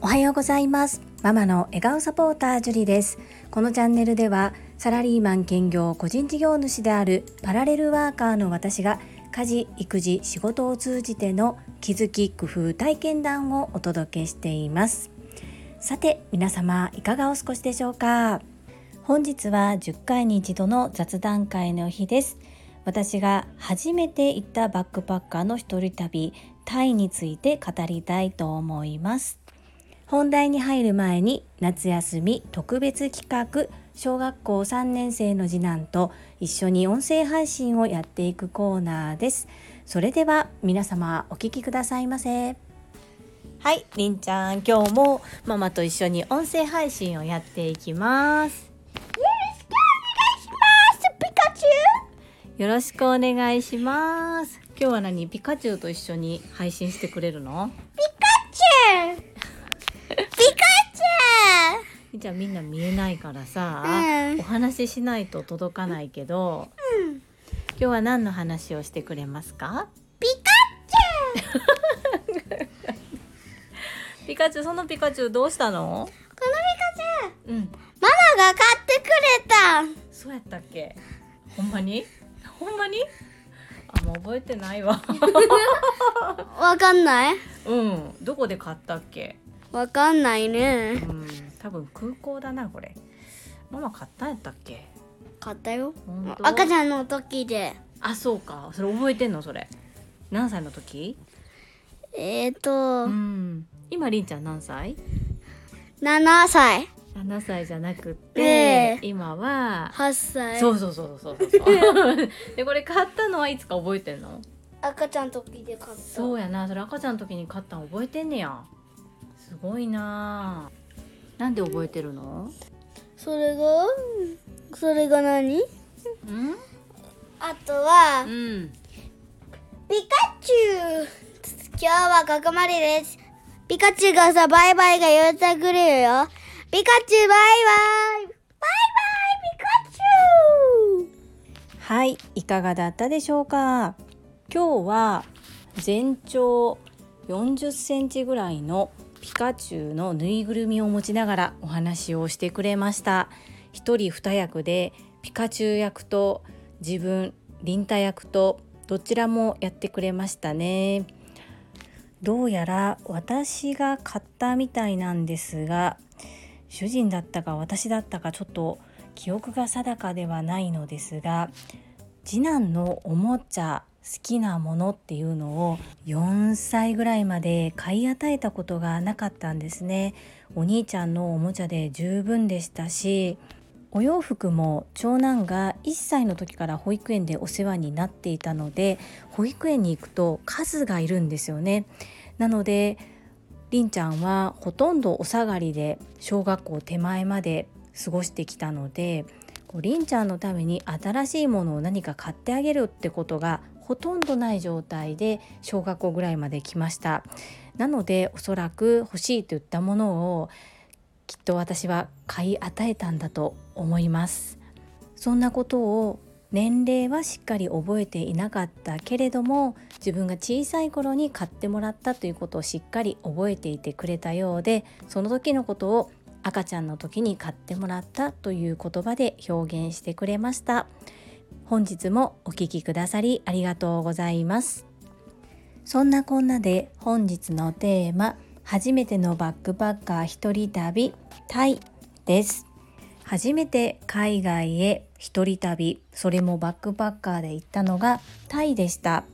おはようございます。ママの笑顔サポータージュリです。このチャンネルではサラリーマン兼業個人事業主であるパラレルワーカーの私が家事育児仕事を通じての気づき工夫体験談をお届けしています。さて皆様いかがお過ごしでしょうか？本日は10回に一度の雑談会の日です。私が初めて行ったバックパッカーの一人旅タイについて語りたいと思います。本題に入る前に夏休み特別企画小学校3年生の次男と一緒に音声配信をやっていくコーナーです。それでは皆様お聞きくださいませ。はいりんちゃん今日もママと一緒に音声配信をやっていきます。よろしくお願いします今日は何？ピカチュウと一緒に配信してくれるの？ピカチュウ。ピカチじゃあみんな見えないからさ、うん。お話ししないと届かないけど、今日は何の話をしてくれますか？ュウ。ピピカチュウそのピカチュウどうしたの？このピカチュウ。うん。ママが買ってくれた。そうやったっけ？ほんまに？ほんまに？あもう覚えてないわ。わかんない？うん。どこで買ったっけ？わかんないね。うん。多分空港だなこれ。ママ買ったんやったっけ？買ったよ。赤ちゃんの時で。あそうか。それ覚えてんの？それ。何歳の時？えっ、ー、と、うん。今りんちゃん何歳？7歳7歳じゃなくって、ええ。今は8歳。そうそうそうそうそうそう。でこれ買ったのはいつか覚えてんの？赤ちゃんの時で買った。そうやな。それ赤ちゃんの時に買ったの覚えてんねや。すごいな。なんで覚えてるの？それが？それが何？うん？あとは、うん。ピカチュウ。今日はここまでです。ピカチュウがさバイバイが言ってくれるよピカチュウバイバイ。バイバイピカチュウ。はいいかがだったでしょうか？今日は全長40センチぐらいのピカチュウのぬいぐるみを持ちながらお話をしてくれました。一人二役でピカチュウ役と自分リンタ役とどちらもやってくれましたね。どうやら私が買ったみたいなんですが主人だったか私だったかちょっと記憶が定かではないのですが次男のおもちゃ好きなものっていうのを4歳ぐらいまで買い与えたことがなかったんですね。お兄ちゃんのおもちゃで十分でしたしお洋服も長男が1歳の時から保育園でお世話になっていたので保育園に行くと数がいるんですよね。なのでりんちゃんはほとんどお下がりで小学校手前まで過ごしてきたのでこうりんちゃんのために新しいものを何か買ってあげるってことがほとんどない状態で小学校ぐらいまで来ました。なのでおそらく欲しいといったものをきっと私は買い与えたんだと思います。そんなことを年齢はしっかり覚えていなかったけれども自分が小さい頃に買ってもらったということをしっかり覚えていてくれたようでその時のことを赤ちゃんの時に買ってもらったという言葉で表現してくれました。本日もお聞きくださりありがとうございます。そんなこんなで本日のテーマ初めてのバックパッカー一人旅タイです。初めて海外へ一人旅。それもバックパッカーで行ったのがタイでした。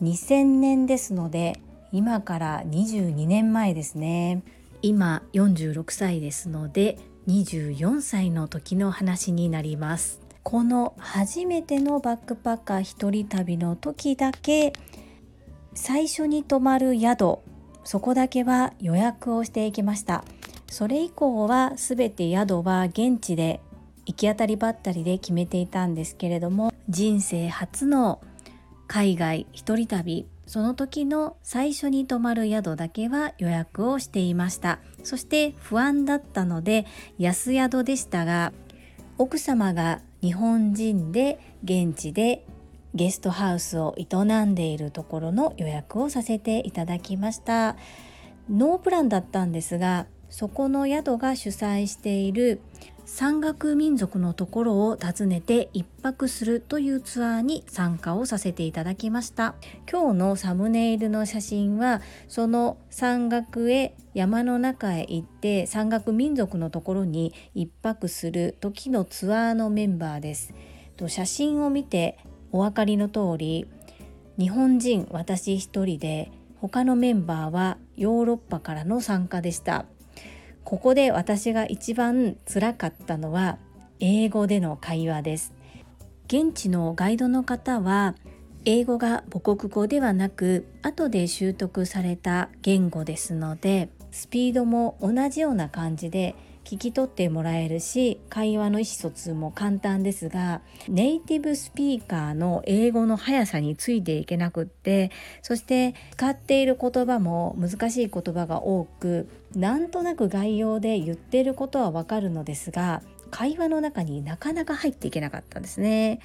2000年ですので今から22年前ですね。今46歳ですので24歳の時の話になります。この初めてのバックパッカー一人旅の時だけ最初に泊まる宿そこだけは予約をしていきました。それ以降は全て宿は現地で行き当たりばったりで決めていたんですけれども人生初の海外一人旅その時の最初に泊まる宿だけは予約をしていました。そして不安だったので安宿でしたが奥様が日本人で現地でゲストハウスを営んでいるところの予約をさせていただきました。ノープランだったんですがそこの宿が主催している山岳民族のところを訪ねて一泊するというツアーに参加をさせていただきました。今日のサムネイルの写真はその山岳へ山の中へ行って山岳民族のところに一泊する時のツアーのメンバーです。写真を見てお分かりの通り日本人私一人で他のメンバーはヨーロッパからの参加でした。ここで私が一番つらかったのは英語での会話です。現地のガイドの方は英語が母国語ではなく後で習得された言語ですのでスピードも同じような感じで聞き取ってもらえるし会話の意思疎通も簡単ですがネイティブスピーカーの英語の速さについていけなくってそして使っている言葉も難しい言葉が多くなんとなく概要で言ってることはわかるのですが会話の中になかなか入っていけなかったんですね。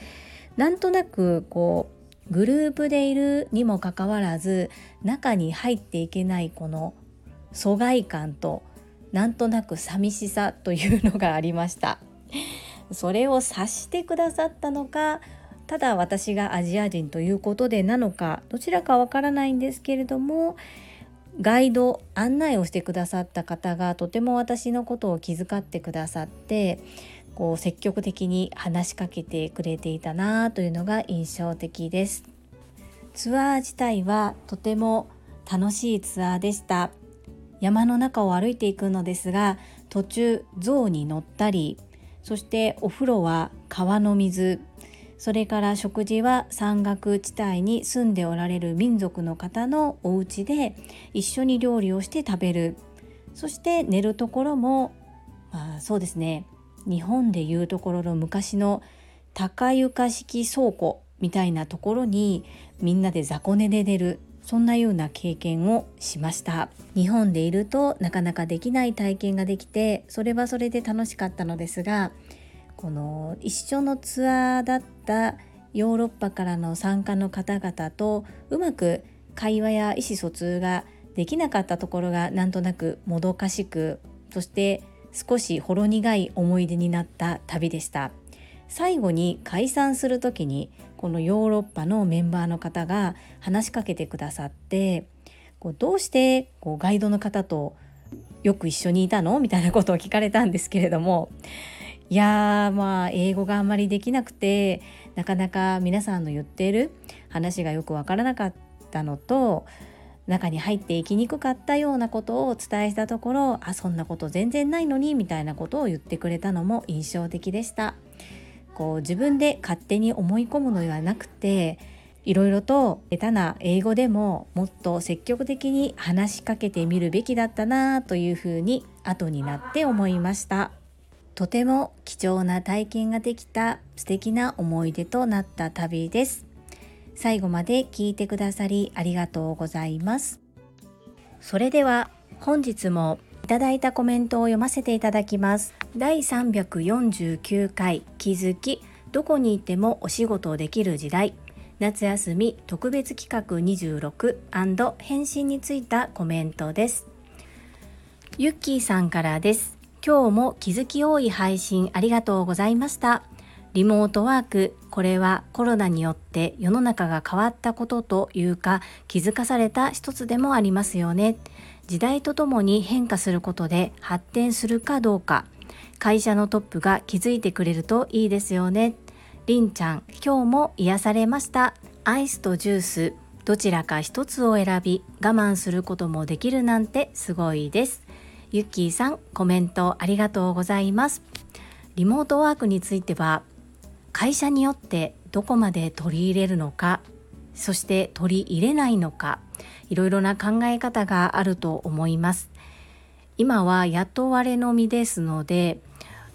なんとなくこうグループでいるにもかかわらず中に入っていけないこの疎外感となんとなく寂しさというのがありました。それを察してくださったのかただ私がアジア人ということでなのかどちらかわからないんですけれどもガイド案内をしてくださった方がとても私のことを気遣ってくださってこう積極的に話しかけてくれていたなというのが印象的です。ツアー自体はとても楽しいツアーでした。山の中を歩いていくのですが途中象に乗ったりそしてお風呂は川の水それから食事は山岳地帯に住んでおられる民族の方のお家で一緒に料理をして食べる。そして寝るところも、まあ、そうですね。日本でいうところの昔の高床式倉庫みたいなところにみんなで雑魚寝で寝る。そんなような経験をしました。日本でいるとなかなかできない体験ができてそれはそれで楽しかったのですがこの一緒のツアーだったヨーロッパからの参加の方々とうまく会話や意思疎通ができなかったところがなんとなくもどかしくそして少しほろ苦い思い出になった旅でした。最後に解散する時にこのヨーロッパのメンバーの方が話しかけてくださってこうどうしてこうガイドの方とよく一緒にいたの？みたいなことを聞かれたんですけれども。いやーまあ英語があんまりできなくてなかなか皆さんの言っている話がよくわからなかったのと中に入っていきにくかったようなことをお伝えしたところあそんなこと全然ないのにみたいなことを言ってくれたのも印象的でした。こう自分で勝手に思い込むのではなくていろいろと下手な英語でももっと積極的に話しかけてみるべきだったなというふうに後になって思いました。とても貴重な体験ができた素敵な思い出となった旅です。最後まで聞いてくださりありがとうございます。それでは本日もいただいたコメントを読ませていただきます。第349回気づきどこにいてもお仕事をできる時代。夏休み特別企画26返信についたコメントです。ゆっきーさんからです。今日も気づき多い配信ありがとうございました。リモートワークこれはコロナによって世の中が変わったことというか気づかされた一つでもありますよね。時代とともに変化することで発展するかどうか会社のトップが気づいてくれるといいですよね。りんちゃん今日も癒されました。アイスとジュースどちらか一つを選び我慢することもできるなんてすごいです。ゆっきーさんコメントありがとうございます。リモートワークについては会社によってどこまで取り入れるのかそして取り入れないのかいろいろな考え方があると思います今は雇われのみですので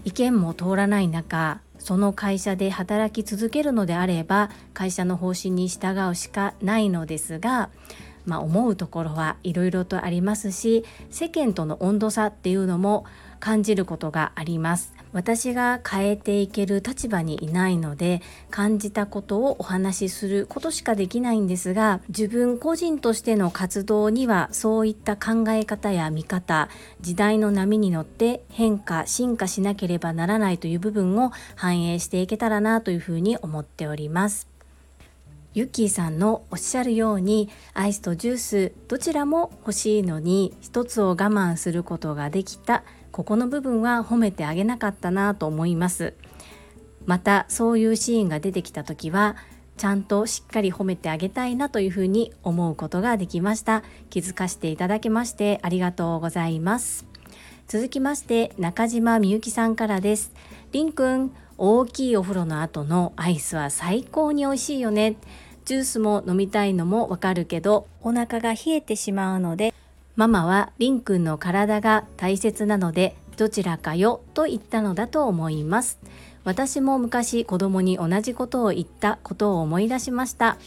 意見も通らない中その会社で働き続けるのであれば会社の方針に従うしかないのですが、まあ、思うところはいろいろとありますし世間との温度差っていうのも感じることがあります。私が変えていける立場にいないので感じたことをお話しすることしかできないんですが自分個人としての活動にはそういった考え方や見方時代の波に乗って変化進化しなければならないという部分を反映していけたらなというふうに思っております。ユッキーさんのおっしゃるようにアイスとジュースどちらも欲しいのに一つを我慢することができたここの部分は褒めてあげなかったなと思います。またそういうシーンが出てきた時はちゃんとしっかり褒めてあげたいなというふうに思うことができました。気づかせていただきましてありがとうございます。続きまして中島みゆきさんからです。りんくん大きいお風呂の後のアイスは最高に美味しいよね。ジュースも飲みたいのもわかるけどお腹が冷えてしまうのでママはりんくんの体が大切なのでどちらかよと言ったのだと思います。私も昔子供に同じことを言ったことを思い出しました。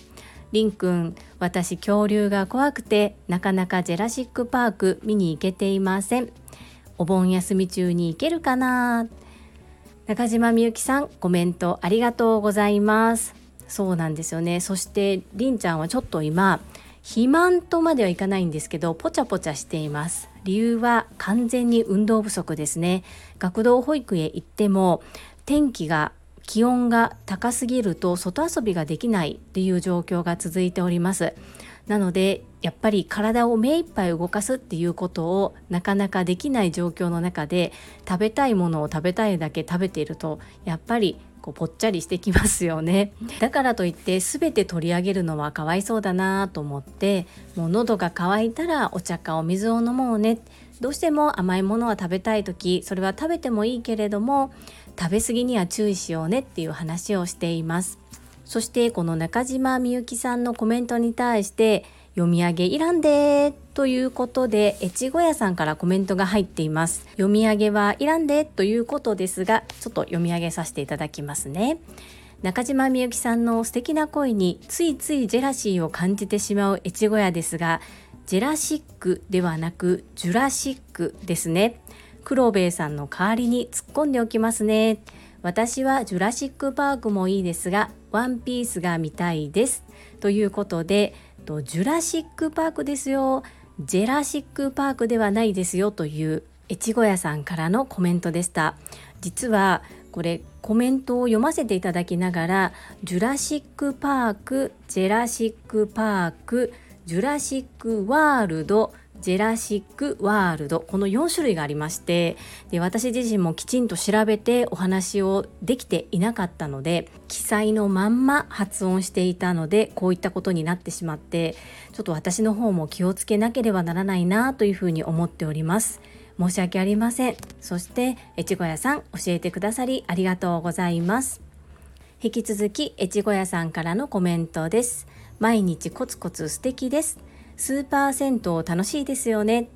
りんくん私恐竜が怖くてなかなかジェラシックパーク見に行けていません。お盆休み中に行けるかな？中島みゆきさんコメントありがとうございます。そうなんですよね。そしてりんちゃんはちょっと今肥満とまではいかないんですけどポチャポチャしています。理由は完全に運動不足ですね。学童保育へ行っても天気が気温が高すぎると外遊びができないっていう状況が続いております。なのでやっぱり体を目いっぱい動かすっていうことをなかなかできない状況の中で食べたいものを食べたいだけ食べているとやっぱりこうぽっちゃりしてきますよね。だからといって全て取り上げるのはかわいそうだなと思ってもう喉が渇いたらお茶かお水を飲もうね。どうしても甘いものは食べたい時それは食べてもいいけれども食べ過ぎには注意しようねっていう話をしています。そしてこの中島みゆきさんのコメントに対して読み上げいらんでということで越後屋さんからコメントが入っています。読み上げはいらんでということですがちょっと読み上げさせていただきますね。中島みゆきさんの素敵な声についついジェラシーを感じてしまう越後屋ですがジェラシックではなくジュラシックですね。黒兵衛さんの代わりに突っ込んでおきますね。私はジュラシックパークもいいですがワンピースが見たいです。ということでとジュラシックパークですよ。ジェラシックパークではないですよという越後屋さんからのコメントでした。実はこれコメントを読ませていただきながらジュラシックパークジェラシックパークジュラシックワールドジェラシックワールドこの4種類がありましてで私自身もきちんと調べてお話をできていなかったので記載のまんま発音していたのでこういったことになってしまってちょっと私の方も気をつけなければならないなというふうに思っております。申し訳ありません。そして越後屋さん教えてくださりありがとうございます。引き続き越後屋さんからのコメントです。毎日コツコツ素敵です。スーパー銭湯楽しいですよね。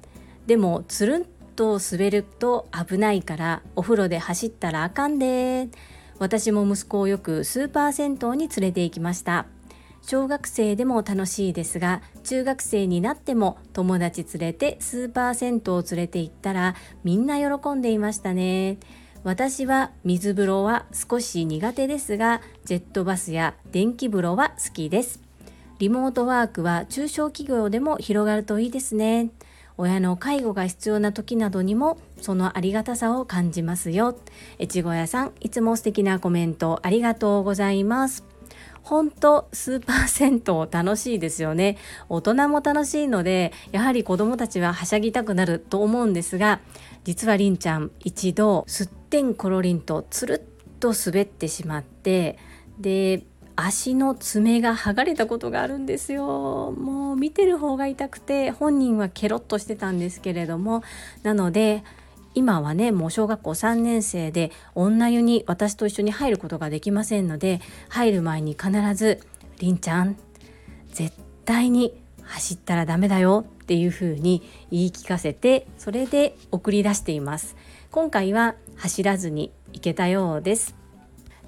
でもつるんと滑ると危ないからお風呂で走ったらあかんで。私も息子をよくスーパー銭湯に連れて行きました。小学生でも楽しいですが中学生になっても友達連れてスーパー銭湯を連れて行ったらみんな喜んでいましたね。私は水風呂は少し苦手ですがジェットバスや電気風呂は好きです。リモートワークは中小企業でも広がるといいですね。親の介護が必要な時などにもそのありがたさを感じますよ。越後屋さん、いつも素敵なコメントありがとうございます。本当スーパー銭湯楽しいですよね。大人も楽しいので、やはり子供たちははしゃぎたくなると思うんですが、実はりんちゃん一度すってんころりんとつるっと滑ってしまって、で、足の爪が剥がれたことがあるんですよ。もう見てる方が痛くて本人はケロッとしてたんですけれども。なので今はねもう小学校3年生で女湯に私と一緒に入ることができませんので入る前に必ず「りんちゃん絶対に走ったらダメだよ」っていう風に言い聞かせてそれで送り出しています。今回は走らずに行けたようです。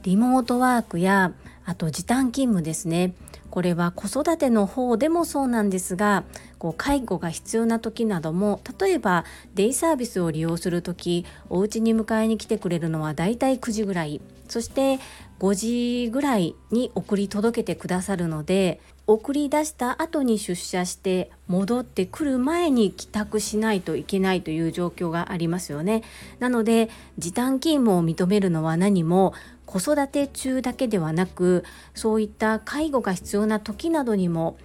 リモートワークやあと時短勤務ですねこれは子育ての方でもそうなんですがこう介護が必要な時なども例えばデイサービスを利用する時お家に迎えに来てくれるのはだいたい9時ぐらいそして5時ぐらいに送り届けてくださるので送り出した後に出社して戻ってくる前に帰宅しないといけないという状況がありますよね。なので時短勤務を認めるのは何も子育て中だけではなくそういった介護が必要な時などにも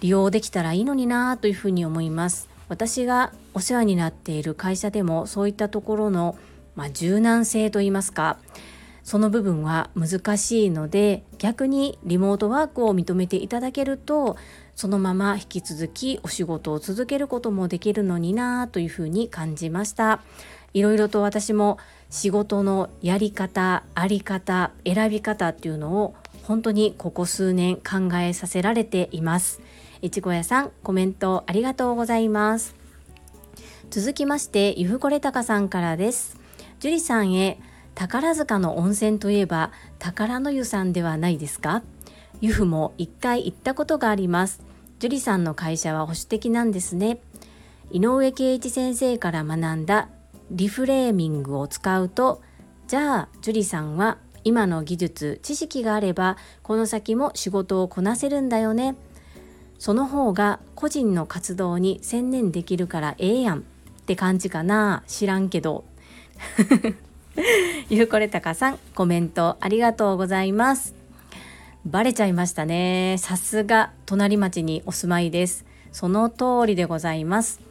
利用できたらいいのになというふうに思います。私がお世話になっている会社でもそういったところの、まあ、柔軟性といいますかその部分は難しいので逆にリモートワークを認めていただけるとそのまま引き続きお仕事を続けることもできるのになというふうに感じましたいろいろと私も仕事のやり方あり方選び方っていうのを本当にここ数年考えさせられています。いちご屋さんコメントありがとうございます。続きましてゆふこれたかさんからです。樹里さんへ宝塚の温泉といえば宝の湯さんではないですか？湯布も一回行ったことがあります。樹里さんの会社は保守的なんですね。井上圭一先生から学んだリフレーミングを使うとじゃあ樹里さんは今の技術知識があればこの先も仕事をこなせるんだよねその方が個人の活動に専念できるからええやんって感じかな知らんけど ゆうこれたかさん、コメントありがとうございます。バレちゃいましたね。さすが隣町にお住まいです。その通りでございます。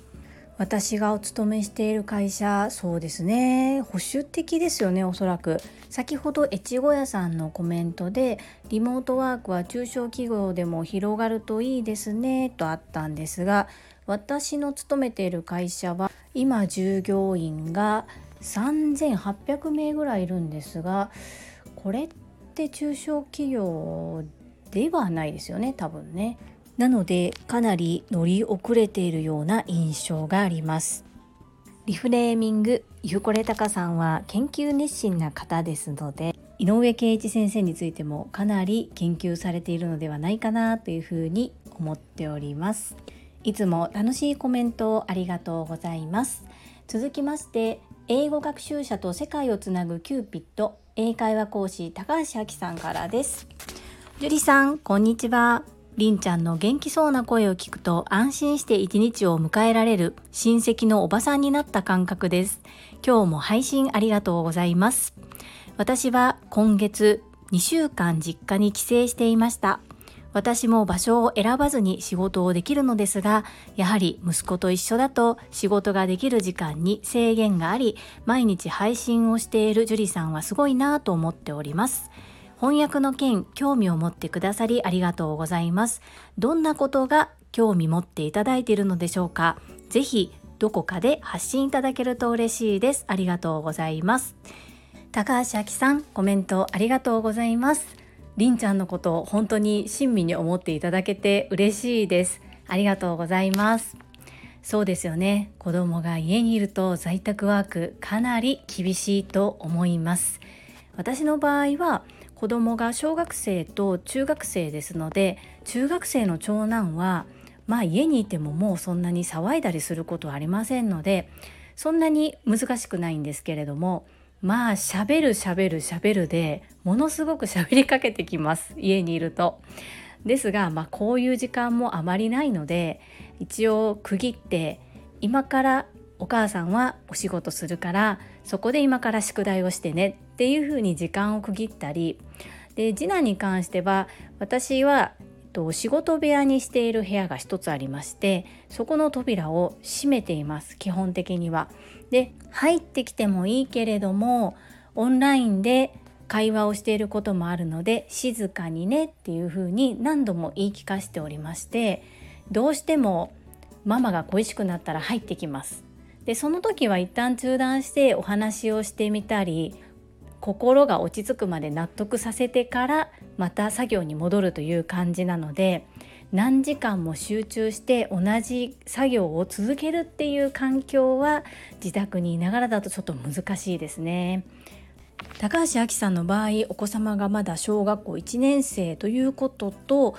私がお勤めしている会社、そうですね。保守的ですよね、おそらく。先ほど越後屋さんのコメントで、リモートワークは中小企業でも広がるといいですね、とあったんですが、私の勤めている会社は、今従業員が3800名ぐらいいるんですがこれって中小企業ではないですよね多分ね。なのでかなり乗り遅れているような印象があります。リフレーミングゆうこれたかさんは研究熱心な方ですので井上圭一先生についてもかなり研究されているのではないかなというふうに思っております。いつも楽しいコメントをありがとうございます。続きまして英語学習者と世界をつなぐキューピット英会話講師高橋明さんからです。樹里さんこんにちは。りんちゃんの元気そうな声を聞くと安心して一日を迎えられる親戚のおばさんになった感覚です。今日も配信ありがとうございます。私は今月2週間実家に帰省していました。私も場所を選ばずに仕事をできるのですが、やはり息子と一緒だと仕事ができる時間に制限があり、毎日配信をしている樹里さんはすごいなぁと思っております。翻訳の件、興味を持ってくださりありがとうございます。どんなことが興味持っていただいているのでしょうか？ぜひ、どこかで発信いただけると嬉しいです。ありがとうございます。高橋明さん、コメントありがとうございます。りんちゃんのことを本当に親身に思っていただけて嬉しいです。ありがとうございます。そうですよね。子供が家にいると在宅ワークかなり厳しいと思います。私の場合は子供が小学生と中学生ですので中学生の長男はまあ家にいてももうそんなに騒いだりすることはありませんのでそんなに難しくないんですけれどもまあ喋る喋る喋るでものすごく喋りかけてきます家にいると。ですが、まあ、こういう時間もあまりないので一応区切って今からお母さんはお仕事するからそこで今から宿題をしてねっていうふうに時間を区切ったりで次男に関しては私はと仕事部屋にしている部屋が一つありましてそこの扉を閉めています基本的には。で入ってきてもいいけれどもオンラインで会話をしていることもあるので静かにねっていうふうに何度も言い聞かせておりましてどうしてもママが恋しくなったら入ってきます。でその時は一旦中断してお話をしてみたり心が落ち着くまで納得させてからまた作業に戻るという感じなので何時間も集中して同じ作業を続けるっていう環境は自宅にいながらだとちょっと難しいですね。高橋明さんの場合お子様がまだ小学校1年生ということと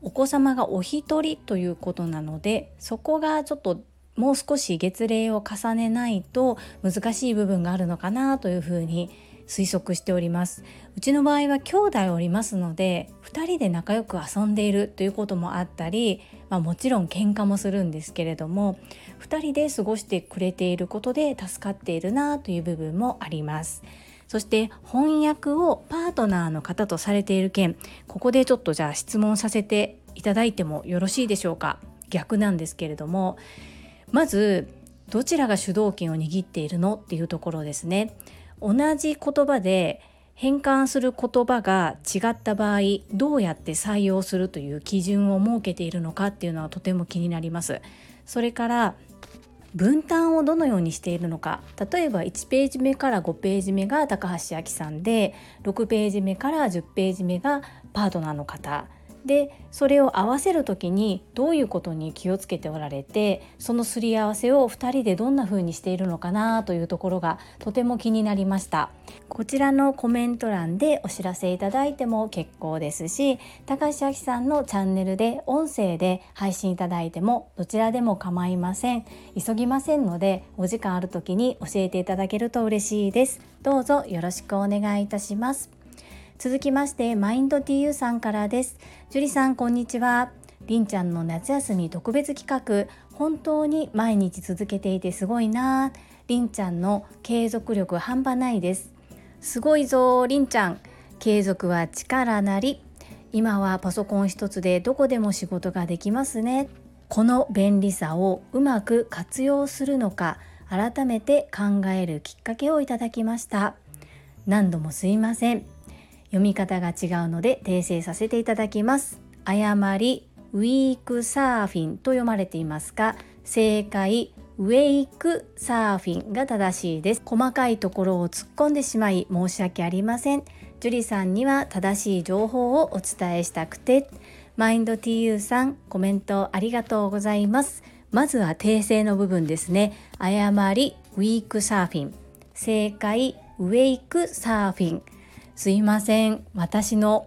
お子様がお一人ということなのでそこがちょっともう少し月齢を重ねないと難しい部分があるのかなというふうに推測しております。うちの場合は兄弟おりますので2人で仲良く遊んでいるということもあったり、まあ、もちろん喧嘩もするんですけれども2人で過ごしてくれていることで助かっているなという部分もあります。そして翻訳をパートナーの方とされている件ここでちょっとじゃあ質問させていただいてもよろしいでしょうか？逆なんですけれどもまずどちらが主導権を握っているのっていうところですね。同じ言葉で変換する言葉が違った場合どうやって採用するという基準を設けているのかっていうのはとても気になります。それから分担をどのようにしているのか。例えば1ページ目から5ページ目が高橋明さんで6ページ目から10ページ目がパートナーの方。でそれを合わせる時にどういうことに気をつけておられてそのすり合わせを2人でどんな風にしているのかなというところがとても気になりました。こちらのコメント欄でお知らせいただいても結構ですし高橋明さんのチャンネルで音声で配信いただいてもどちらでも構いません。急ぎませんのでお時間ある時に教えていただけると嬉しいです。どうぞよろしくお願いいたします。続きましてマインド TU さんからです。樹里さんこんにちは。りんちゃんの夏休み特別企画本当に毎日続けていてすごいな。りんちゃんの継続力半端ないです。すごいぞりんちゃん。継続は力なり。今はパソコン一つでどこでも仕事ができますね。この便利さをうまく活用するのか改めて考えるきっかけをいただきました。何度もすいません。読み方が違うので訂正させていただきます。誤りウィークサーフィンと読まれていますが正解ウェイクサーフィンが正しいです。細かいところを突っ込んでしまい申し訳ありません。樹里さんには正しい情報をお伝えしたくて。マインド TU さんコメントありがとうございます。まずは訂正の部分ですね。誤りウィークサーフィン。正解ウェイクサーフィン。すいません。私の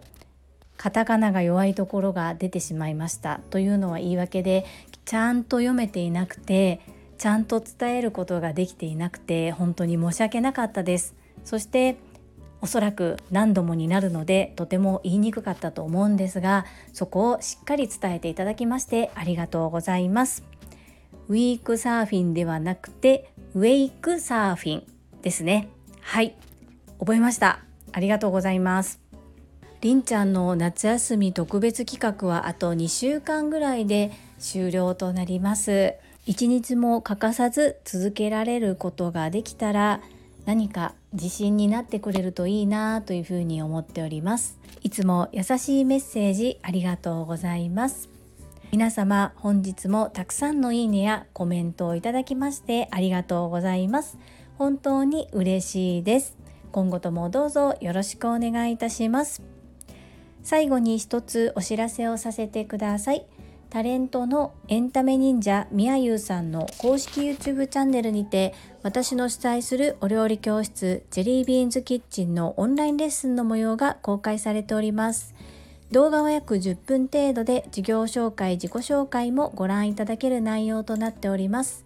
カタカナが弱いところが出てしまいました。というのは言い訳でちゃんと読めていなくてちゃんと伝えることができていなくて本当に申し訳なかったです。そしておそらく何度もになるのでとても言いにくかったと思うんですがそこをしっかり伝えていただきましてありがとうございます。ウィークサーフィンではなくてウェイクサーフィンですね。はい。覚えました。ありがとうございます。りんちゃんの夏休み特別企画はあと2週間ぐらいで終了となります。一日も欠かさず続けられることができたら何か自信になってくれるといいなというふうに思っております。いつも優しいメッセージありがとうございます。皆様本日もたくさんのいいねやコメントをいただきましてありがとうございます。本当に嬉しいです。今後ともどうぞよろしくお願いいたします。最後に一つお知らせをさせてください。タレントのエンタメ忍者みやゆうさんの公式 YouTube チャンネルにて私の主催するお料理教室ジェリービーンズキッチンのオンラインレッスンの模様が公開されております。動画は約10分程度で授業紹介自己紹介もご覧いただける内容となっております。